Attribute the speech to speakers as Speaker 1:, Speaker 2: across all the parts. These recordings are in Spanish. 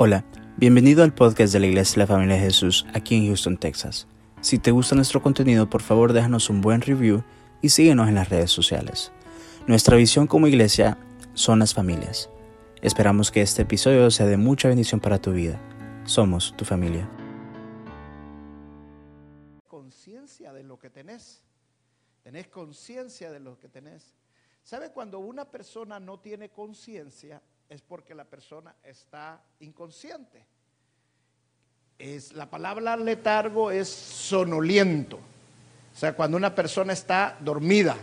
Speaker 1: Hola, bienvenido al podcast de la Iglesia de la Familia de Jesús aquí en Houston, Texas. Si te gusta nuestro contenido, por favor déjanos un buen review y síguenos en las redes sociales. Nuestra visión como iglesia son las familias. Esperamos que este episodio sea de mucha bendición para tu vida. Somos tu familia.
Speaker 2: Conciencia de lo que tenés. Tenés conciencia de lo que tenés. ¿Sabe cuando una persona no tiene conciencia? Es porque la persona está inconsciente. Es, la palabra letargo es sonoliento. O sea, cuando una persona está dormida,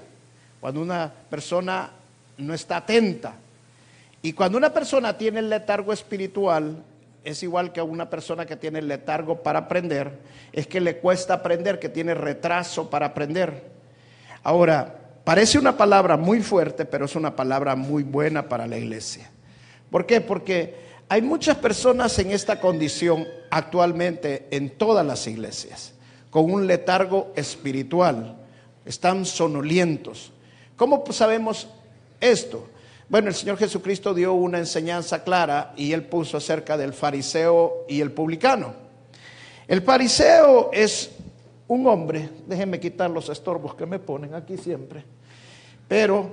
Speaker 2: cuando una persona no está atenta. Y cuando una persona tiene el letargo espiritual, es igual que una persona que tiene el letargo para aprender, es que le cuesta aprender, que tiene retraso para aprender. Ahora, parece una palabra muy fuerte, pero es una palabra muy buena para la iglesia. ¿Por qué? Porque hay muchas personas en esta condición actualmente en todas las iglesias, con un letargo espiritual, están sonolientos. ¿Cómo sabemos esto? Bueno, el Señor Jesucristo dio una enseñanza clara y él puso acerca del fariseo y el publicano. El fariseo es un hombre, déjenme quitar los estorbos que me ponen aquí siempre, pero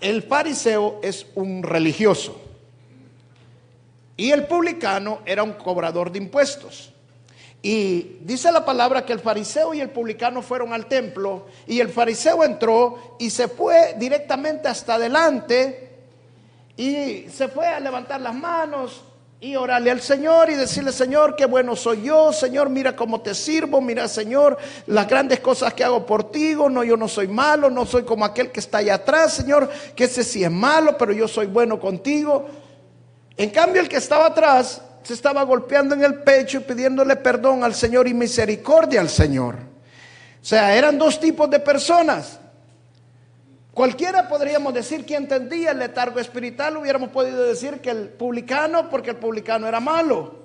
Speaker 2: el fariseo es un religioso. Y el publicano era un cobrador de impuestos. Y dice la palabra que el fariseo y el publicano fueron al templo y el fariseo entró y se fue directamente hasta adelante y se fue a levantar las manos y orarle al Señor y decirle, Señor, qué bueno soy yo, Señor, mira cómo te sirvo, mira, Señor, las grandes cosas que hago por ti, no, yo no soy malo, no soy como aquel que está allá atrás, Señor, que ese sí es malo, pero yo soy bueno contigo. En cambio, el que estaba atrás se estaba golpeando en el pecho y pidiéndole perdón al Señor y misericordia al Señor. O sea, eran dos tipos de personas. Cualquiera podríamos decir que entendía el letargo espiritual, hubiéramos podido decir que el publicano, porque el publicano era malo.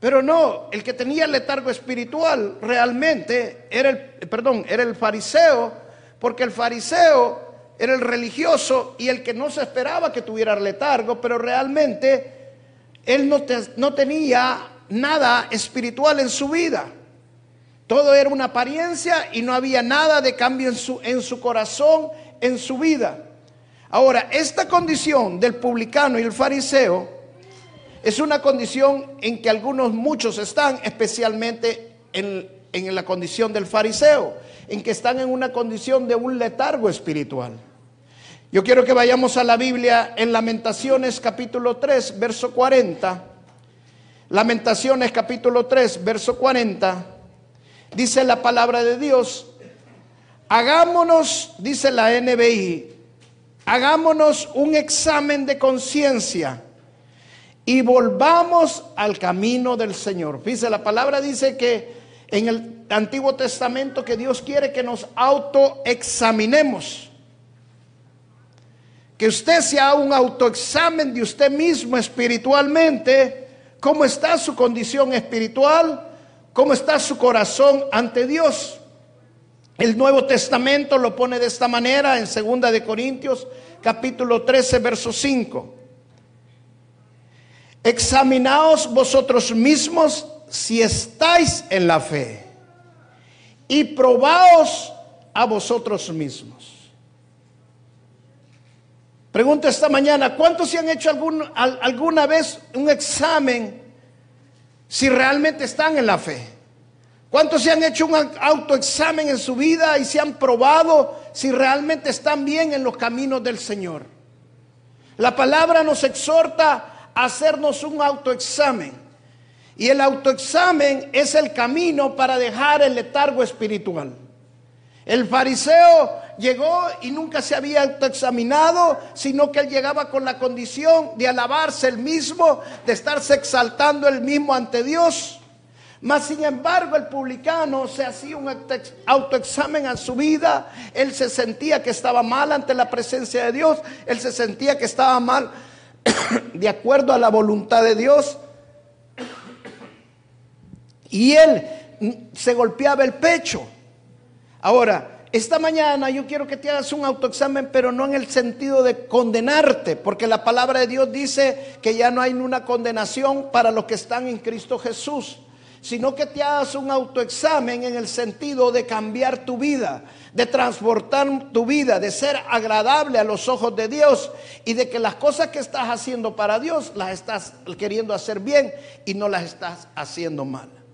Speaker 2: Pero no, el que tenía el letargo espiritual realmente era el, perdón, era el fariseo, porque el fariseo era el religioso y el que no se esperaba que tuviera letargo, pero realmente él no, tenía nada espiritual en su vida. Todo era una apariencia y no había nada de cambio en su, en su corazón, en su vida. Ahora, esta condición del publicano y el fariseo es una condición en que algunos, muchos están, especialmente en, en la condición del fariseo, en que están en una condición de un letargo espiritual. Yo quiero que vayamos a la Biblia en Lamentaciones capítulo 3, verso 40. Lamentaciones capítulo 3, verso 40. Dice la palabra de Dios, hagámonos, dice la NBI, hagámonos un examen de conciencia y volvamos al camino del Señor. Dice, la palabra dice que en el Antiguo Testamento que Dios quiere que nos autoexaminemos que usted se haga un autoexamen de usted mismo espiritualmente, cómo está su condición espiritual, cómo está su corazón ante Dios. El Nuevo Testamento lo pone de esta manera en Segunda de Corintios capítulo 13 verso 5. Examinaos vosotros mismos si estáis en la fe y probaos a vosotros mismos. Pregunto esta mañana, ¿cuántos se han hecho alguna vez un examen si realmente están en la fe? ¿Cuántos se han hecho un autoexamen en su vida y se han probado si realmente están bien en los caminos del Señor? La palabra nos exhorta a hacernos un autoexamen. Y el autoexamen es el camino para dejar el letargo espiritual. El fariseo llegó y nunca se había examinado, sino que él llegaba con la condición de alabarse el mismo, de estarse exaltando el mismo ante Dios. Mas sin embargo el publicano se hacía un autoexamen a su vida, él se sentía que estaba mal ante la presencia de Dios, él se sentía que estaba mal de acuerdo a la voluntad de Dios. Y él se golpeaba el pecho. Ahora, esta mañana yo quiero que te hagas un autoexamen, pero no en el sentido de condenarte, porque la palabra de Dios dice que ya no hay una condenación para los que están en Cristo Jesús, sino que te hagas un autoexamen en el sentido de cambiar tu vida, de transportar tu vida, de ser agradable a los ojos de Dios y de que las cosas que estás haciendo para Dios las estás queriendo hacer bien y no las estás haciendo mal.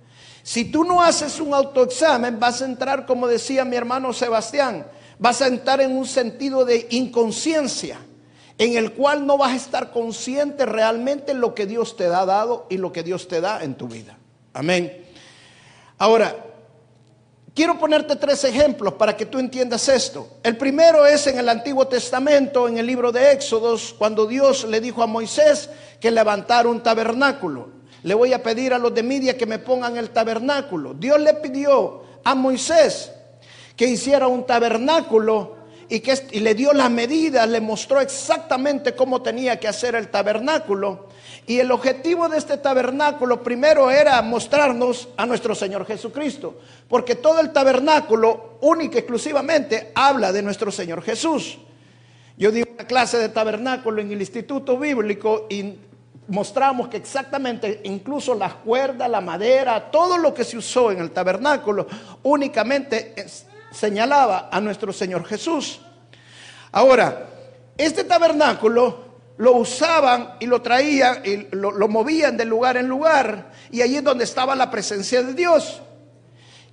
Speaker 2: Si tú no haces un autoexamen, vas a entrar, como decía mi hermano Sebastián, vas a entrar en un sentido de inconsciencia, en el cual no vas a estar consciente realmente lo que Dios te ha dado y lo que Dios te da en tu vida. Amén. Ahora, quiero ponerte tres ejemplos para que tú entiendas esto. El primero es en el Antiguo Testamento, en el libro de Éxodos, cuando Dios le dijo a Moisés que levantara un tabernáculo. Le voy a pedir a los de Midia que me pongan el tabernáculo. Dios le pidió a Moisés que hiciera un tabernáculo y que y le dio las medidas, le mostró exactamente cómo tenía que hacer el tabernáculo. Y el objetivo de este tabernáculo primero era mostrarnos a nuestro Señor Jesucristo, porque todo el tabernáculo única y exclusivamente habla de nuestro Señor Jesús. Yo di una clase de tabernáculo en el Instituto Bíblico y mostramos que exactamente incluso las cuerdas, la madera, todo lo que se usó en el tabernáculo únicamente señalaba a nuestro Señor Jesús. Ahora, este tabernáculo lo usaban y lo traían y lo, lo, movían de lugar en lugar y allí es donde estaba la presencia de Dios.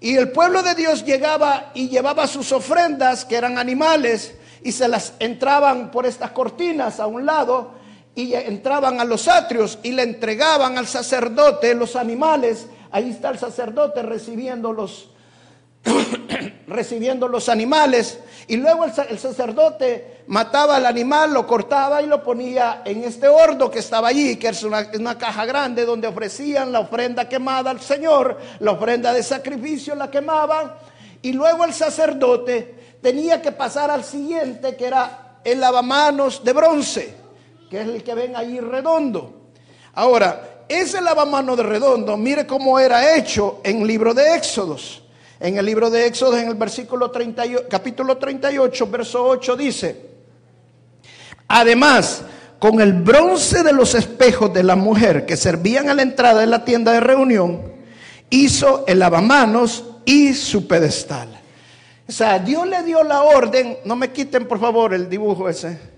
Speaker 2: Y el pueblo de Dios llegaba y llevaba sus ofrendas, que eran animales, y se las entraban por estas cortinas a un lado y entraban a los atrios y le entregaban al sacerdote los animales. Ahí está el sacerdote recibiendo los, recibiendo los animales. Y luego el, sacerdote mataba al animal, lo cortaba y lo ponía en este horno que estaba allí, que es una, una caja grande donde ofrecían la ofrenda quemada al Señor, la ofrenda de sacrificio la quemaban. Y luego el sacerdote tenía que pasar al siguiente, que era el lavamanos de bronce que es el que ven ahí redondo. Ahora, ese lavamano de redondo, mire cómo era hecho en el libro de Éxodos. En el libro de Éxodos, en el versículo 38, capítulo 38, verso 8 dice, además, con el bronce de los espejos de la mujer que servían a la entrada de la tienda de reunión, hizo el lavamanos y su pedestal. O sea, Dios le dio la orden, no me quiten por favor el dibujo ese.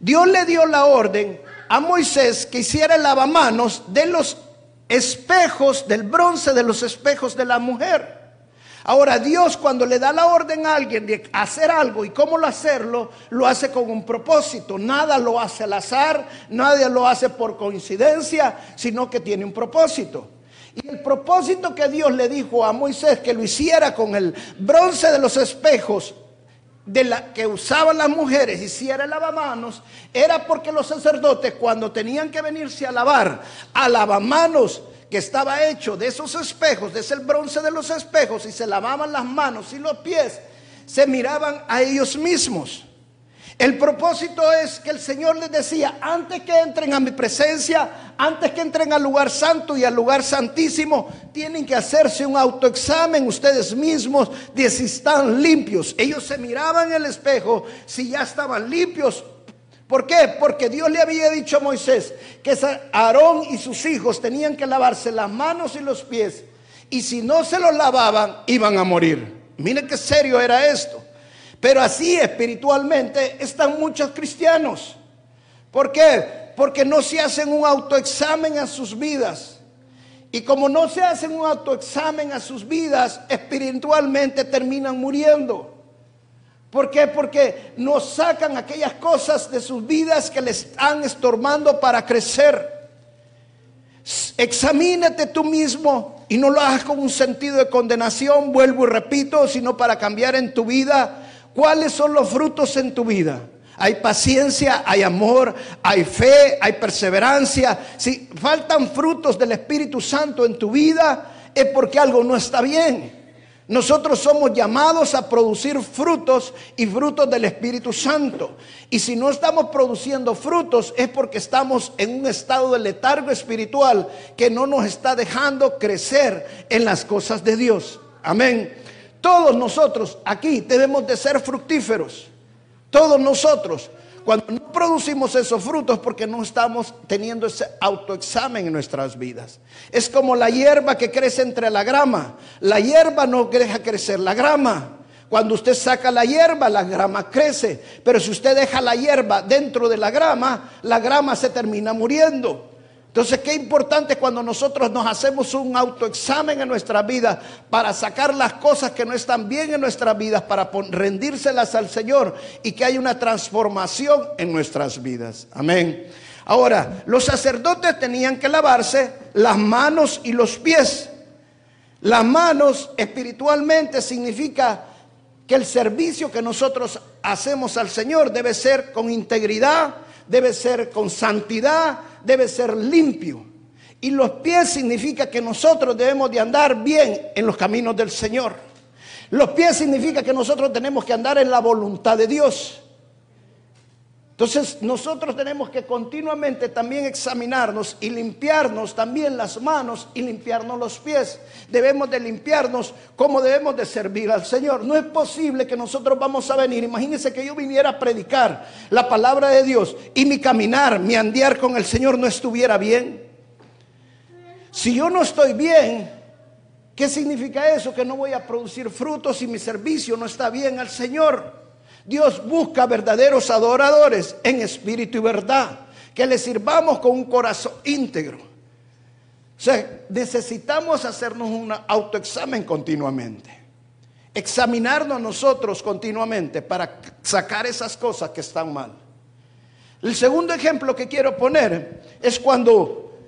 Speaker 2: Dios le dio la orden a Moisés que hiciera el lavamanos de los espejos, del bronce de los espejos de la mujer. Ahora Dios cuando le da la orden a alguien de hacer algo y cómo lo hacerlo, lo hace con un propósito. Nada lo hace al azar, nadie lo hace por coincidencia, sino que tiene un propósito. Y el propósito que Dios le dijo a Moisés que lo hiciera con el bronce de los espejos de la que usaban las mujeres hiciera el lavamanos era porque los sacerdotes cuando tenían que venirse a lavar a lavamanos que estaba hecho de esos espejos, de ese bronce de los espejos y se lavaban las manos y los pies, se miraban a ellos mismos. El propósito es que el Señor les decía, antes que entren a mi presencia, antes que entren al lugar santo y al lugar santísimo, tienen que hacerse un autoexamen ustedes mismos de si están limpios. Ellos se miraban en el espejo si ya estaban limpios. ¿Por qué? Porque Dios le había dicho a Moisés que Aarón y sus hijos tenían que lavarse las manos y los pies. Y si no se los lavaban, iban a morir. Miren qué serio era esto. Pero así espiritualmente están muchos cristianos. ¿Por qué? Porque no se hacen un autoexamen a sus vidas. Y como no se hacen un autoexamen a sus vidas, espiritualmente terminan muriendo. ¿Por qué? Porque no sacan aquellas cosas de sus vidas que les están estorbando para crecer. Examínate tú mismo y no lo hagas con un sentido de condenación, vuelvo y repito, sino para cambiar en tu vida ¿Cuáles son los frutos en tu vida? Hay paciencia, hay amor, hay fe, hay perseverancia. Si faltan frutos del Espíritu Santo en tu vida, es porque algo no está bien. Nosotros somos llamados a producir frutos y frutos del Espíritu Santo. Y si no estamos produciendo frutos es porque estamos en un estado de letargo espiritual que no nos está dejando crecer en las cosas de Dios. Amén. Todos nosotros aquí debemos de ser fructíferos. Todos nosotros. Cuando no producimos esos frutos porque no estamos teniendo ese autoexamen en nuestras vidas. Es como la hierba que crece entre la grama. La hierba no deja crecer la grama. Cuando usted saca la hierba, la grama crece. Pero si usted deja la hierba dentro de la grama, la grama se termina muriendo. Entonces, qué importante cuando nosotros nos hacemos un autoexamen en nuestra vida para sacar las cosas que no están bien en nuestras vidas, para rendírselas al Señor y que haya una transformación en nuestras vidas. Amén. Ahora, los sacerdotes tenían que lavarse las manos y los pies. Las manos espiritualmente significa que el servicio que nosotros hacemos al Señor debe ser con integridad, debe ser con santidad, debe ser limpio. Y los pies significa que nosotros debemos de andar bien en los caminos del Señor. Los pies significa que nosotros tenemos que andar en la voluntad de Dios. Entonces nosotros tenemos que continuamente también examinarnos y limpiarnos también las manos y limpiarnos los pies. Debemos de limpiarnos como debemos de servir al Señor. No es posible que nosotros vamos a venir. Imagínense que yo viniera a predicar la palabra de Dios y mi caminar, mi andear con el Señor no estuviera bien. Si yo no estoy bien, ¿qué significa eso? Que no voy a producir frutos y mi servicio no está bien al Señor. Dios busca verdaderos adoradores en espíritu y verdad, que le sirvamos con un corazón íntegro. O sea, necesitamos hacernos un autoexamen continuamente. Examinarnos nosotros continuamente para sacar esas cosas que están mal. El segundo ejemplo que quiero poner es cuando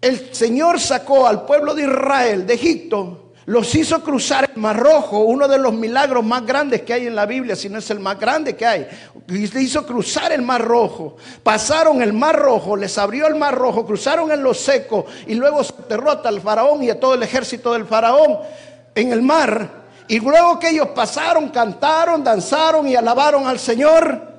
Speaker 2: el Señor sacó al pueblo de Israel de Egipto los hizo cruzar el Mar Rojo, uno de los milagros más grandes que hay en la Biblia, si no es el más grande que hay. Les hizo cruzar el Mar Rojo. Pasaron el Mar Rojo, les abrió el Mar Rojo, cruzaron en lo seco y luego se derrota al faraón y a todo el ejército del faraón en el mar. Y luego que ellos pasaron, cantaron, danzaron y alabaron al Señor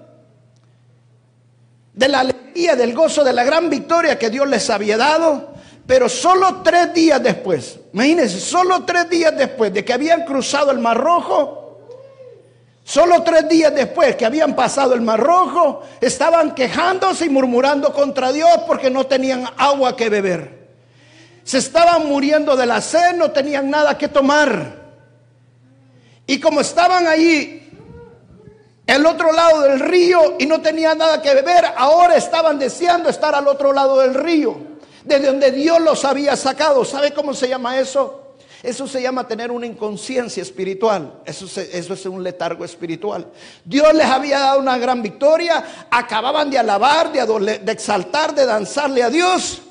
Speaker 2: de la alegría, del gozo, de la gran victoria que Dios les había dado. Pero solo tres días después, imagínense, solo tres días después de que habían cruzado el Mar Rojo, solo tres días después que habían pasado el Mar Rojo, estaban quejándose y murmurando contra Dios porque no tenían agua que beber. Se estaban muriendo de la sed, no tenían nada que tomar. Y como estaban allí el otro lado del río y no tenían nada que beber, ahora estaban deseando estar al otro lado del río de donde Dios los había sacado. ¿Sabe cómo se llama eso? Eso se llama tener una inconsciencia espiritual. Eso, es un letargo espiritual. Dios les había dado una gran victoria. Acababan de alabar, de, de exaltar, de danzarle a Dios.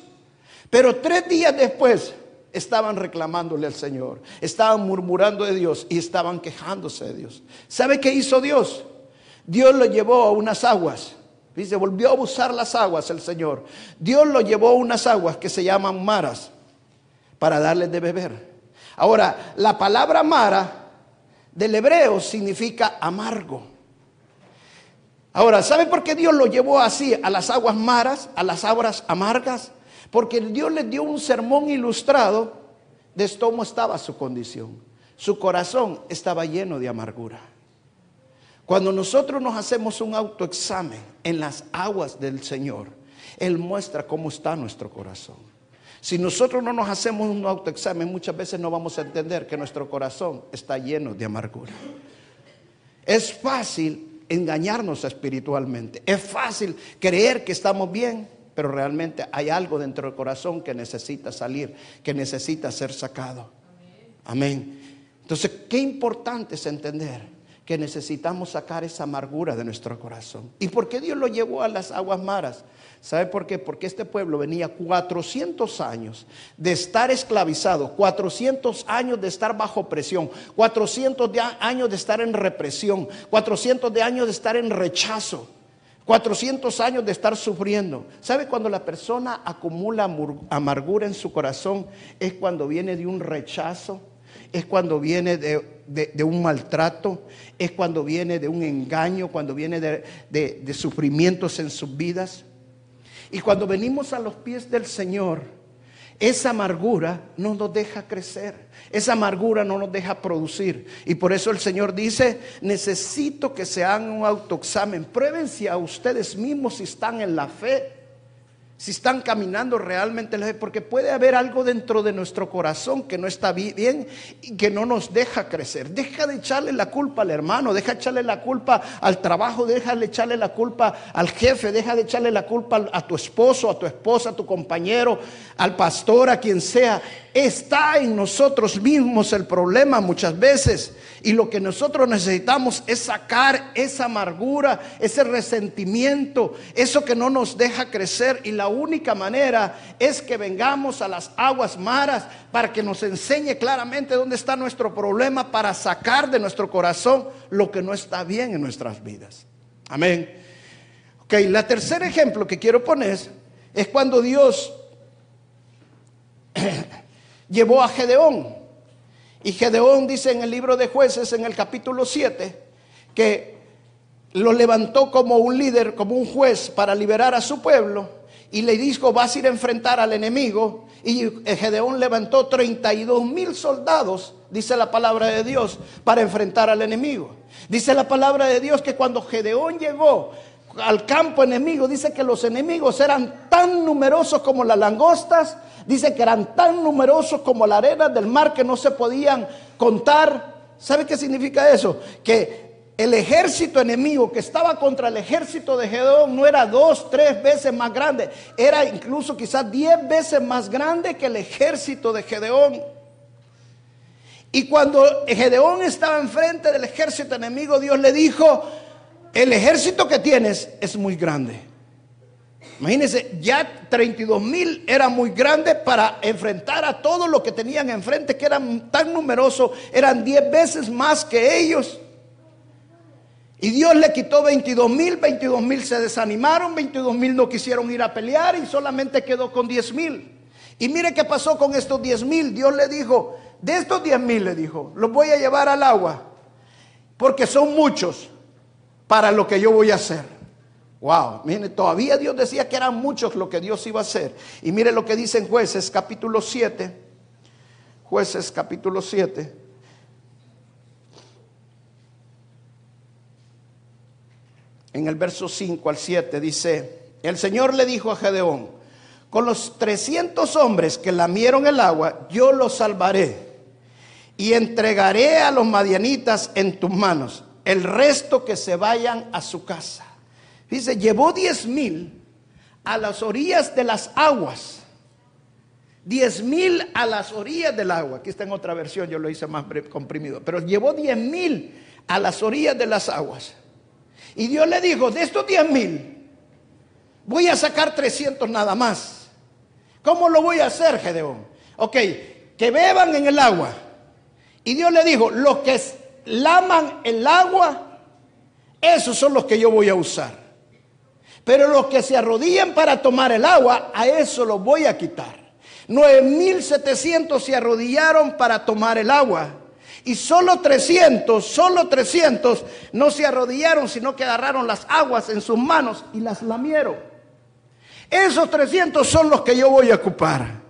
Speaker 2: Pero tres días después estaban reclamándole al Señor. Estaban murmurando de Dios y estaban quejándose de Dios. ¿Sabe qué hizo Dios? Dios lo llevó a unas aguas Dice, volvió a abusar las aguas el Señor. Dios lo llevó a unas aguas que se llaman maras para darles de beber. Ahora, la palabra mara del hebreo significa amargo. Ahora, ¿sabe por qué Dios lo llevó así a las aguas maras, a las aguas amargas? Porque Dios les dio un sermón ilustrado de cómo estaba su condición. Su corazón estaba lleno de amargura. Cuando nosotros nos hacemos un autoexamen en las aguas del Señor, Él muestra cómo está nuestro corazón. Si nosotros no nos hacemos un autoexamen, muchas veces no vamos a entender que nuestro corazón está lleno de amargura. Es fácil engañarnos espiritualmente. Es fácil creer que estamos bien, pero realmente hay algo dentro del corazón que necesita salir, que necesita ser sacado. Amén. Entonces, qué importante es entender que necesitamos sacar esa amargura de nuestro corazón. ¿Y por qué Dios lo llevó a las aguas maras? ¿Sabe por qué? Porque este pueblo venía 400 años de estar esclavizado, 400 años de estar bajo presión, 400 años de estar en represión, 400 de años de estar en rechazo. 400 años de estar sufriendo. ¿Sabe cuando la persona acumula amargura en su corazón? Es cuando viene de un rechazo, es cuando viene de, un maltrato, es cuando viene de un engaño, cuando viene de, sufrimientos en sus vidas. Y cuando venimos a los pies del Señor, esa amargura no nos deja crecer, esa amargura no nos deja producir. Y por eso el Señor dice, necesito que se hagan un autoexamen, prueben si a ustedes mismos si están en la fe si están caminando realmente porque puede haber algo dentro de nuestro corazón que no está bien y que no nos deja crecer. Deja de echarle la culpa al hermano, deja de echarle la culpa al trabajo, deja de echarle la culpa al jefe, deja de echarle la culpa a tu esposo, a tu esposa, a tu compañero, al pastor, a quien sea. Está en nosotros mismos el problema muchas veces. Y lo que nosotros necesitamos es sacar esa amargura, ese resentimiento, eso que no nos deja crecer. Y la única manera es que vengamos a las aguas maras para que nos enseñe claramente dónde está nuestro problema, para sacar de nuestro corazón lo que no está bien en nuestras vidas. Amén. Ok, la tercer ejemplo que quiero poner es cuando Dios llevó a Gedeón. Y Gedeón dice en el libro de jueces, en el capítulo 7, que lo levantó como un líder, como un juez para liberar a su pueblo. Y le dijo, vas a ir a enfrentar al enemigo. Y Gedeón levantó 32 mil soldados, dice la palabra de Dios, para enfrentar al enemigo. Dice la palabra de Dios que cuando Gedeón llegó al campo enemigo, dice que los enemigos eran tan numerosos como las langostas Dice que eran tan numerosos como la arena del mar que no se podían contar. ¿Sabe qué significa eso? Que el ejército enemigo que estaba contra el ejército de Gedeón no era dos, tres veces más grande, era incluso quizás diez veces más grande que el ejército de Gedeón. Y cuando Gedeón estaba enfrente del ejército enemigo, Dios le dijo, el ejército que tienes es muy grande. Imagínense, ya 32 mil era muy grande para enfrentar a todo lo que tenían enfrente, que eran tan numerosos, eran 10 veces más que ellos. Y Dios le quitó 22 mil, 22 mil se desanimaron, 22 mil no quisieron ir a pelear y solamente quedó con 10 mil. Y mire qué pasó con estos 10 mil. Dios le dijo, de estos 10 mil le dijo, los voy a llevar al agua, porque son muchos para lo que yo voy a hacer. Wow, mire, todavía Dios decía que eran muchos lo que Dios iba a hacer. Y mire lo que dice en Jueces capítulo 7. Jueces capítulo 7. En el verso 5 al 7 dice, el Señor le dijo a Gedeón, con los 300 hombres que lamieron el agua, yo los salvaré y entregaré a los madianitas en tus manos, el resto que se vayan a su casa. Dice, llevó diez mil a las orillas de las aguas. Diez mil a las orillas del agua. Aquí está en otra versión, yo lo hice más comprimido. Pero llevó diez mil a las orillas de las aguas. Y Dios le dijo, de estos diez mil, voy a sacar 300 nada más. ¿Cómo lo voy a hacer, Gedeón? Ok, que beban en el agua. Y Dios le dijo, los que laman el agua, esos son los que yo voy a usar. Pero los que se arrodillan para tomar el agua, a eso los voy a quitar. 9.700 se arrodillaron para tomar el agua. Y solo 300, solo 300 no se arrodillaron, sino que agarraron las aguas en sus manos y las lamieron. Esos 300 son los que yo voy a ocupar.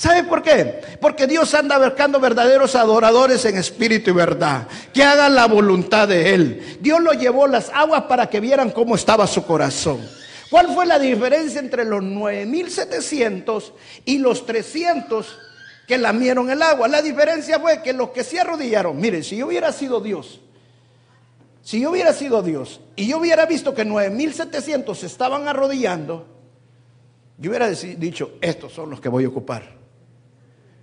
Speaker 2: ¿Sabe por qué? Porque Dios anda buscando verdaderos adoradores en espíritu y verdad, que hagan la voluntad de Él. Dios lo llevó las aguas para que vieran cómo estaba su corazón. ¿Cuál fue la diferencia entre los 9.700 y los 300 que lamieron el agua? La diferencia fue que los que se arrodillaron, miren, si yo hubiera sido Dios, si yo hubiera sido Dios y yo hubiera visto que 9.700 se estaban arrodillando, yo hubiera dicho, estos son los que voy a ocupar.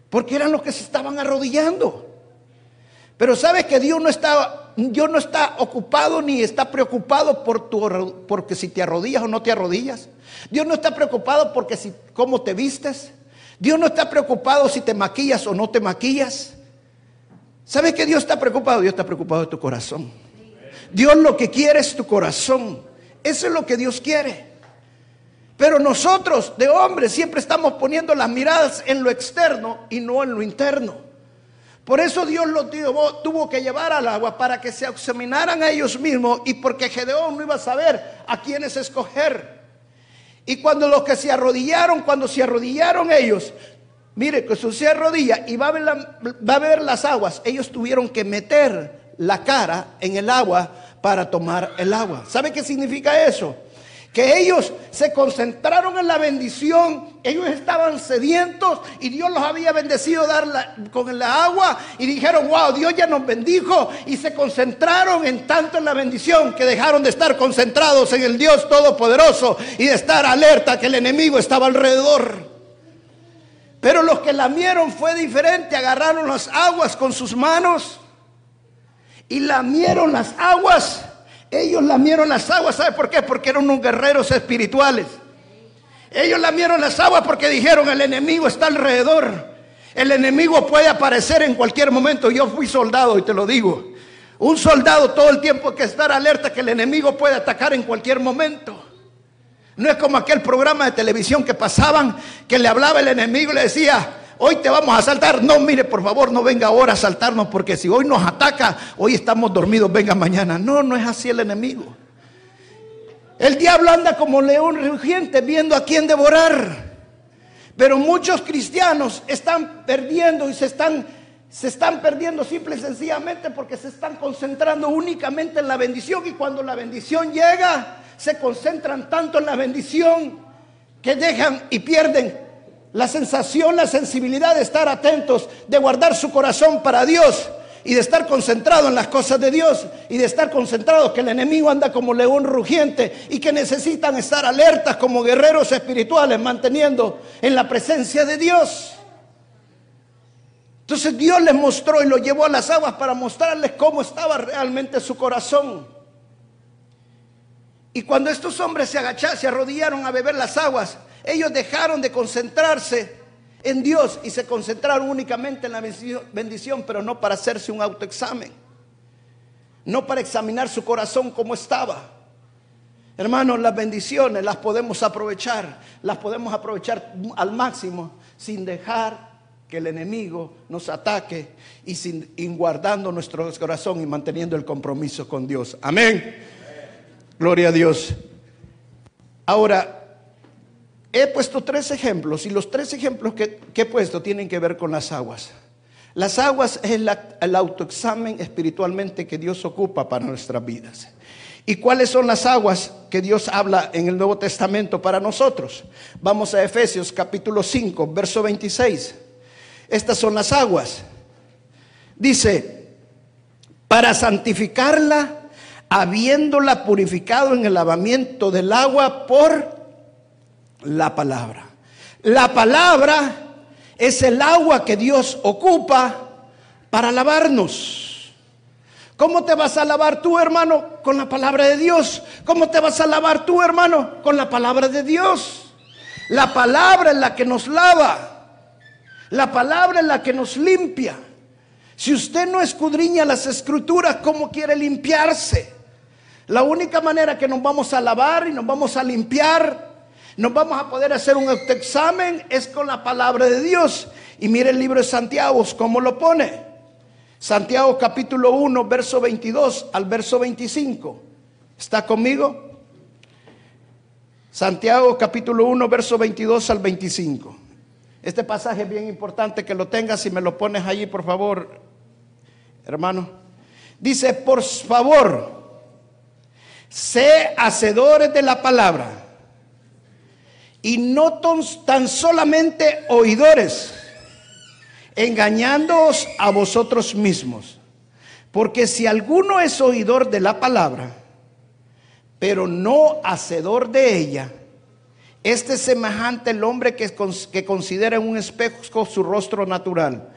Speaker 2: Porque eran los que se estaban arrodillando. Pero sabes que Dios no está Dios no está ocupado ni está preocupado por tu, porque si te arrodillas o no te arrodillas. Dios no está preocupado porque si cómo te vistes. Dios no está preocupado si te maquillas o no te maquillas. ¿Sabes que Dios está preocupado? Dios está preocupado de tu corazón. Dios lo que quiere es tu corazón. Eso es lo que Dios quiere. Pero nosotros de hombres siempre estamos poniendo las miradas en lo externo y no en lo interno. Por eso Dios los tuvo que llevar al agua para que se examinaran a ellos mismos y porque Gedeón no iba a saber a quiénes escoger. Y cuando los que se arrodillaron, cuando se arrodillaron ellos, Mire, que se arrodilla y va a, ver va a las aguas. Ellos tuvieron que meter la cara en el agua para tomar el agua. ¿Sabe qué significa eso? Que ellos se concentraron en la bendición, ellos estaban sedientos y Dios los había bendecido con el agua y dijeron, wow, Dios ya nos bendijo y se concentraron en tanto en la bendición que dejaron de estar concentrados en el Dios Todopoderoso y de estar alerta que el enemigo estaba alrededor. Pero los que lamieron fue diferente, agarraron las aguas con sus manos y lamieron las aguas ellos lamieron las aguas, ¿sabe por qué? Porque eran unos guerreros espirituales. Ellos lamieron las aguas porque dijeron, el enemigo está alrededor. El enemigo puede aparecer en cualquier momento. Yo fui soldado y te lo digo. Un soldado todo el tiempo hay que estar alerta que el enemigo puede atacar en cualquier momento. No es como aquel programa de televisión que pasaban, que le hablaba el enemigo y le decía, hoy te vamos a asaltar. No, mire, por favor, no venga ahora a asaltarnos porque si hoy nos ataca, hoy estamos dormidos, venga mañana. No, no es así el enemigo. El diablo anda como león rugiente viendo a quién devorar. Pero muchos cristianos están perdiendo y se están, se están perdiendo simple y sencillamente porque se están concentrando únicamente en la bendición y cuando la bendición llega, se concentran tanto en la bendición que dejan y pierden la sensación, la sensibilidad de estar atentos, de guardar su corazón para Dios y de estar concentrado en las cosas de Dios y de estar concentrado que el enemigo anda como león rugiente y que necesitan estar alertas como guerreros espirituales manteniendo en la presencia de Dios. Entonces Dios les mostró y lo llevó a las aguas para mostrarles cómo estaba realmente su corazón. Y cuando estos hombres se agacharon, se arrodillaron a beber las aguas, ellos dejaron de concentrarse en Dios y se concentraron únicamente en la bendición, pero no para hacerse un autoexamen, no para examinar su corazón como estaba. Hermanos, las bendiciones las podemos aprovechar, las podemos aprovechar al máximo sin dejar que el enemigo nos ataque y sin guardando nuestro corazón y manteniendo el compromiso con Dios. Amén. Gloria a Dios. Ahora, He puesto tres ejemplos y los tres ejemplos que, he puesto tienen que ver con las aguas. Las aguas es el, autoexamen espiritualmente que Dios ocupa para nuestras vidas. ¿Y cuáles son las aguas que Dios habla en el Nuevo Testamento para nosotros? Vamos a Efesios capítulo 5, verso 26. Estas son las aguas. Dice, para santificarla, habiéndola purificado en el lavamiento del agua por la palabra. La palabra es el agua que Dios ocupa para lavarnos. ¿Cómo te vas a lavar tú, hermano? Con la palabra de Dios. ¿Cómo te vas a lavar tú, hermano? Con la palabra de Dios. La palabra es la que nos lava. La palabra es la que nos limpia. Si usted no escudriña las escrituras, ¿cómo quiere limpiarse? La única manera que nos vamos a lavar y nos vamos a limpiar nos vamos a poder hacer un autoexamen es con la palabra de Dios. Y mire el libro de Santiago, cómo lo pone. Santiago capítulo 1, verso 22 al verso 25. ¿Está conmigo? Santiago capítulo 1, verso 22 al 25. Este pasaje es bien importante que lo tengas y me lo pones allí, por favor, hermano. Dice, por favor, sé hacedores de la palabra y no tan solamente oidores, engañándoos a vosotros mismos. Porque si alguno es oidor de la palabra, pero no hacedor de ella, este es semejante al hombre que, que considera en un espejo su rostro natural.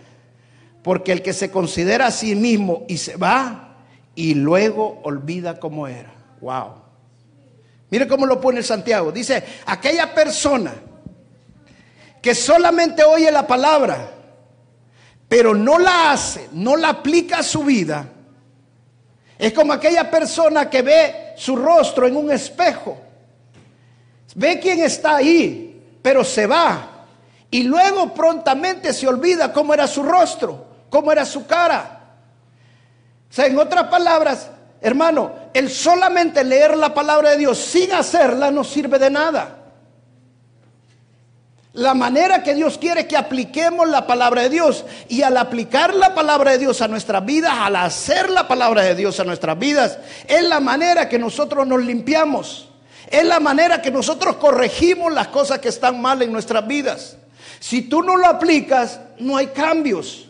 Speaker 2: Porque el que se considera a sí mismo y se va y luego olvida cómo era. Wow. Mire cómo lo pone Santiago. Dice, aquella persona que solamente oye la palabra, pero no la hace, no la aplica a su vida, es como aquella persona que ve su rostro en un espejo. Ve quién está ahí, pero se va. Y luego prontamente se olvida cómo era su rostro, cómo era su cara. O sea, en otras palabras, Hermano, el solamente leer la palabra de Dios sin hacerla no sirve de nada. La manera que Dios quiere que apliquemos la palabra de Dios. Y al aplicar la palabra de Dios a nuestras vidas, al hacer la palabra de Dios a nuestras vidas, es la manera que nosotros nos limpiamos. Es la manera que nosotros corregimos las cosas que están mal en nuestras vidas. Si tú no lo aplicas, no hay cambios.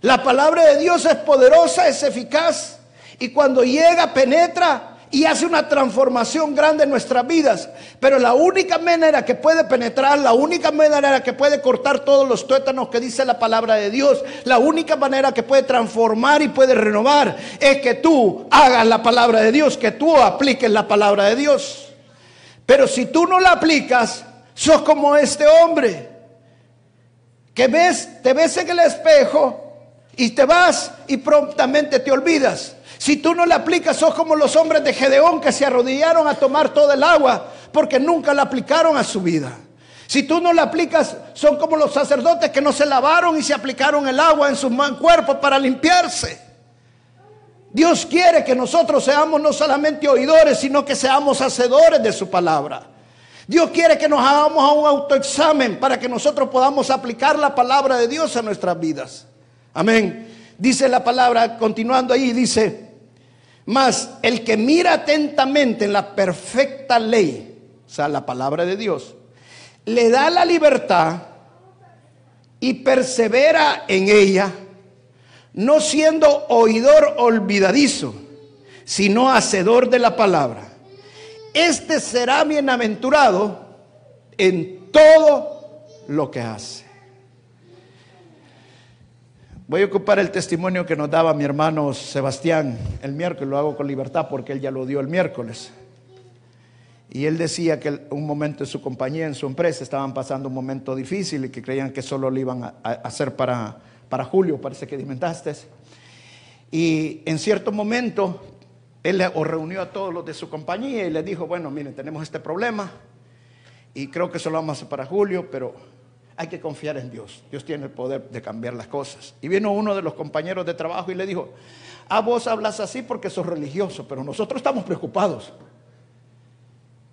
Speaker 2: La palabra de Dios es poderosa, es eficaz. Y cuando llega, penetra y hace una transformación grande en nuestras vidas. Pero la única manera que puede penetrar, la única manera que puede cortar todos los tuétanos que dice la palabra de Dios, la única manera que puede transformar y puede renovar es que tú hagas la palabra de Dios, que tú apliques la palabra de Dios. Pero si tú no la aplicas, sos como este hombre que ves, te ves en el espejo y te vas y prontamente te olvidas. Si tú no la aplicas, sos como los hombres de Gedeón que se arrodillaron a tomar todo el agua porque nunca la aplicaron a su vida. Si tú no la aplicas, son como los sacerdotes que no se lavaron y se aplicaron el agua en su cuerpo para limpiarse. Dios quiere que nosotros seamos no solamente oidores, sino que seamos hacedores de su palabra. Dios quiere que nos hagamos a un autoexamen para que nosotros podamos aplicar la palabra de Dios a nuestras vidas. Amén. Dice la palabra, continuando ahí, dice, mas el que mira atentamente en la perfecta ley, o sea, la palabra de Dios, le da la libertad y persevera en ella, no siendo oidor olvidadizo, sino hacedor de la palabra. Este será bienaventurado en todo lo que hace. Voy a ocupar el testimonio que nos daba mi hermano Sebastián el miércoles, lo hago con libertad porque él ya lo dio el miércoles. Y él decía que un momento en su compañía, en su empresa, estaban pasando un momento difícil y que creían que solo lo iban a, hacer para, para julio, parece que dimentaste. Y en cierto momento, él reunió a todos los de su compañía y le dijo, bueno, miren, tenemos este problema y creo que solo vamos a hacer para julio, pero hay que confiar en Dios. Dios tiene el poder de cambiar las cosas. Y vino uno de los compañeros de trabajo y le dijo, a vos hablas así porque sos religioso, pero nosotros estamos preocupados.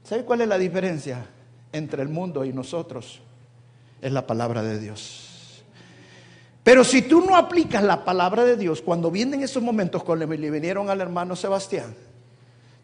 Speaker 2: ¿Sabe cuál es la diferencia entre el mundo y nosotros? Es la palabra de Dios. Pero si tú no aplicas la palabra de Dios, cuando vienen esos momentos, cuando le vinieron al hermano Sebastián,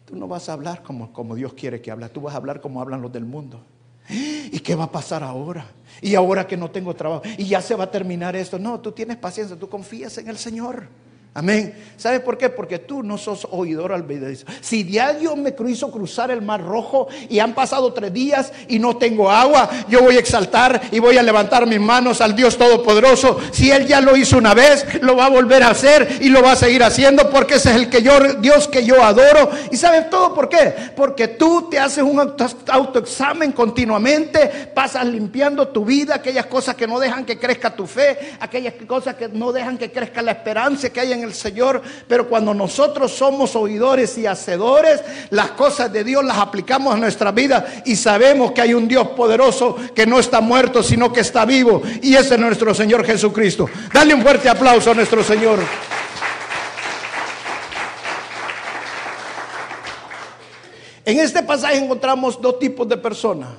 Speaker 2: tú no vas a hablar como, como Dios quiere que hable, tú vas a hablar como hablan los del mundo. ¿Y qué va a pasar ahora? Y ahora que no tengo trabajo. Y ya se va a terminar esto. No, tú tienes paciencia, tú confías en el Señor. Amén. ¿Sabes por qué? Porque tú no sos oidor al olvidadizo. Si Dios me hizo cruzar el mar rojo y han pasado tres días y no tengo agua, yo voy a exaltar y voy a levantar mis manos al Dios Todopoderoso. Si Él ya lo hizo una vez, lo va a volver a hacer y lo va a seguir haciendo porque ese es el que yo, Dios que yo adoro. ¿Y sabes todo por qué? Porque tú te haces un autoexamen continuamente, pasas limpiando tu vida, aquellas cosas que no dejan que crezca tu fe, aquellas cosas que no dejan que crezca la esperanza que hay en el Señor, pero cuando nosotros somos oidores y hacedores, las cosas de Dios las aplicamos a nuestra vida y sabemos que hay un Dios poderoso que no está muerto, sino que está vivo, y ese es nuestro Señor Jesucristo. Dale un fuerte aplauso a nuestro Señor. En este pasaje encontramos dos tipos de personas.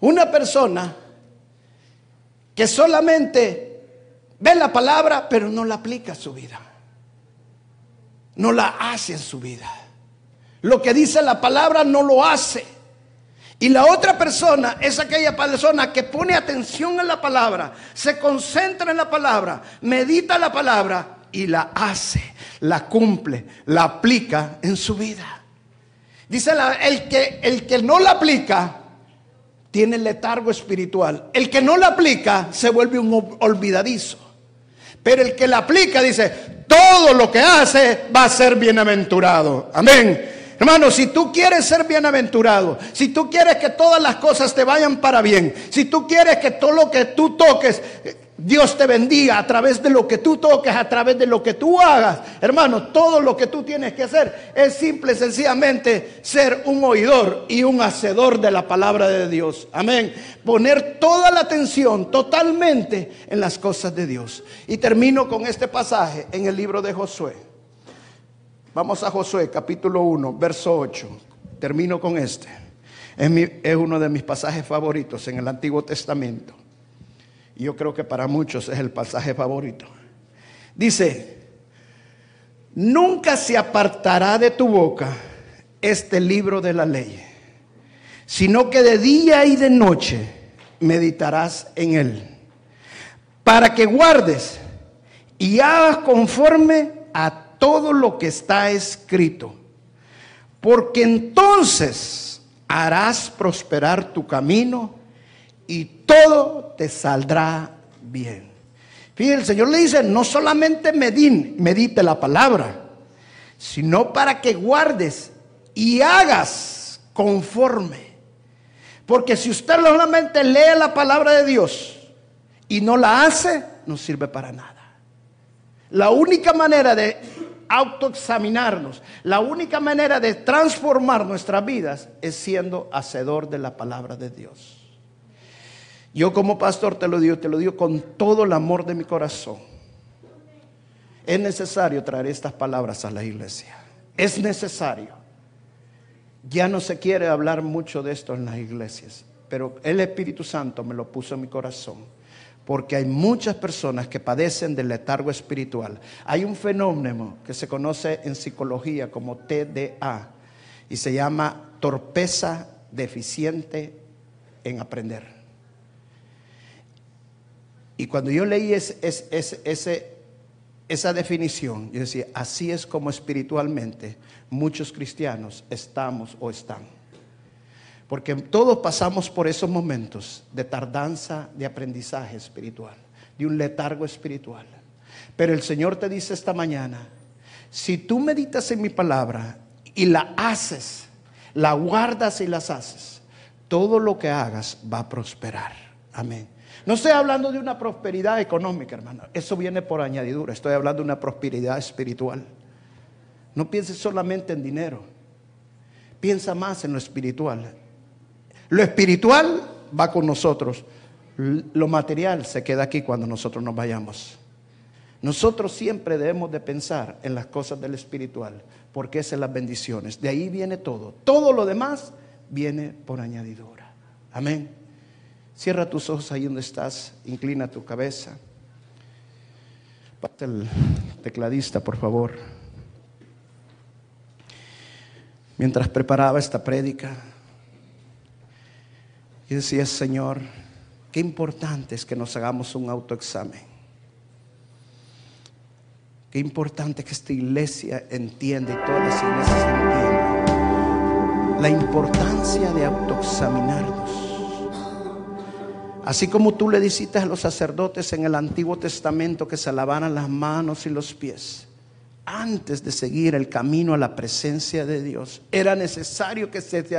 Speaker 2: Una persona que solamente ve la palabra, pero no la aplica a su vida no la hace en su vida. Lo que dice la palabra no lo hace. Y la otra persona es aquella persona que pone atención en la palabra, se concentra en la palabra, medita la palabra y la hace, la cumple, la aplica en su vida. Dice el, que, el que no la aplica tiene letargo espiritual. El que no la aplica se vuelve un olvidadizo. Pero el que la aplica dice, todo lo que hace va a ser bienaventurado. Amén. Hermano, si tú quieres ser bienaventurado, si tú quieres que todas las cosas te vayan para bien, si tú quieres que todo lo que tú toques Dios te bendiga a través de lo que tú toques, a través de lo que tú hagas. Hermano, todo lo que tú tienes que hacer es simple y sencillamente ser un oidor y un hacedor de la palabra de Dios. Amén. Poner toda la atención totalmente en las cosas de Dios. Y termino con este pasaje en el libro de Josué. Vamos a Josué capítulo 1, verso 8. Termino con este. Es, uno de mis pasajes favoritos en el Antiguo Testamento. Yo creo que para muchos es el pasaje favorito. Dice, nunca se apartará de tu boca este libro de la ley, sino que de día y de noche meditarás en él, para que guardes y hagas conforme a todo lo que está escrito, porque entonces harás prosperar tu camino y todo te saldrá bien. Fíjense, el Señor le dice, no solamente medite la palabra, sino para que guardes y hagas conforme. Porque si usted solamente lee la palabra de Dios y no la hace, no sirve para nada. La única manera de autoexaminarnos, la única manera de transformar nuestras vidas es siendo hacedor de la palabra de Dios. Yo como pastor te lo digo, te lo digo con todo el amor de mi corazón. Es necesario traer estas palabras a la iglesia. Es necesario. Ya no se quiere hablar mucho de esto en las iglesias, pero el Espíritu Santo me lo puso en mi corazón. Porque hay muchas personas que padecen del letargo espiritual. Hay un fenómeno que se conoce en psicología como TDA y se llama torpeza deficiente en aprender. Y cuando yo leí esa definición, yo decía, así es como espiritualmente muchos cristianos estamos o están. Porque todos pasamos por esos momentos de tardanza de aprendizaje espiritual, de un letargo espiritual. Pero el Señor te dice esta mañana, si tú meditas en mi palabra y la haces, la guardas y las haces, todo lo que hagas va a prosperar. Amén. No estoy hablando de una prosperidad económica, hermano. Eso viene por añadidura. Estoy hablando de una prosperidad espiritual. No pienses solamente en dinero. Piensa más en lo espiritual. Lo espiritual va con nosotros. Lo material se queda aquí cuando nosotros nos vayamos. Nosotros siempre debemos de pensar en las cosas del espiritual, porque esas son las bendiciones. De ahí viene todo. Todo lo demás viene por añadidura. Amén. Cierra tus ojos ahí donde estás, inclina tu cabeza. Pate el tecladista, por favor. Mientras preparaba esta prédica, y decía, Señor, qué importante es que nos hagamos un autoexamen. Qué importante que esta iglesia entienda y todas las iglesias entiendan la importancia de autoexaminarnos. Así como tú le dijiste a los sacerdotes en el Antiguo Testamento que se lavaran las manos y los pies antes de seguir el camino a la presencia de Dios, era necesario que se te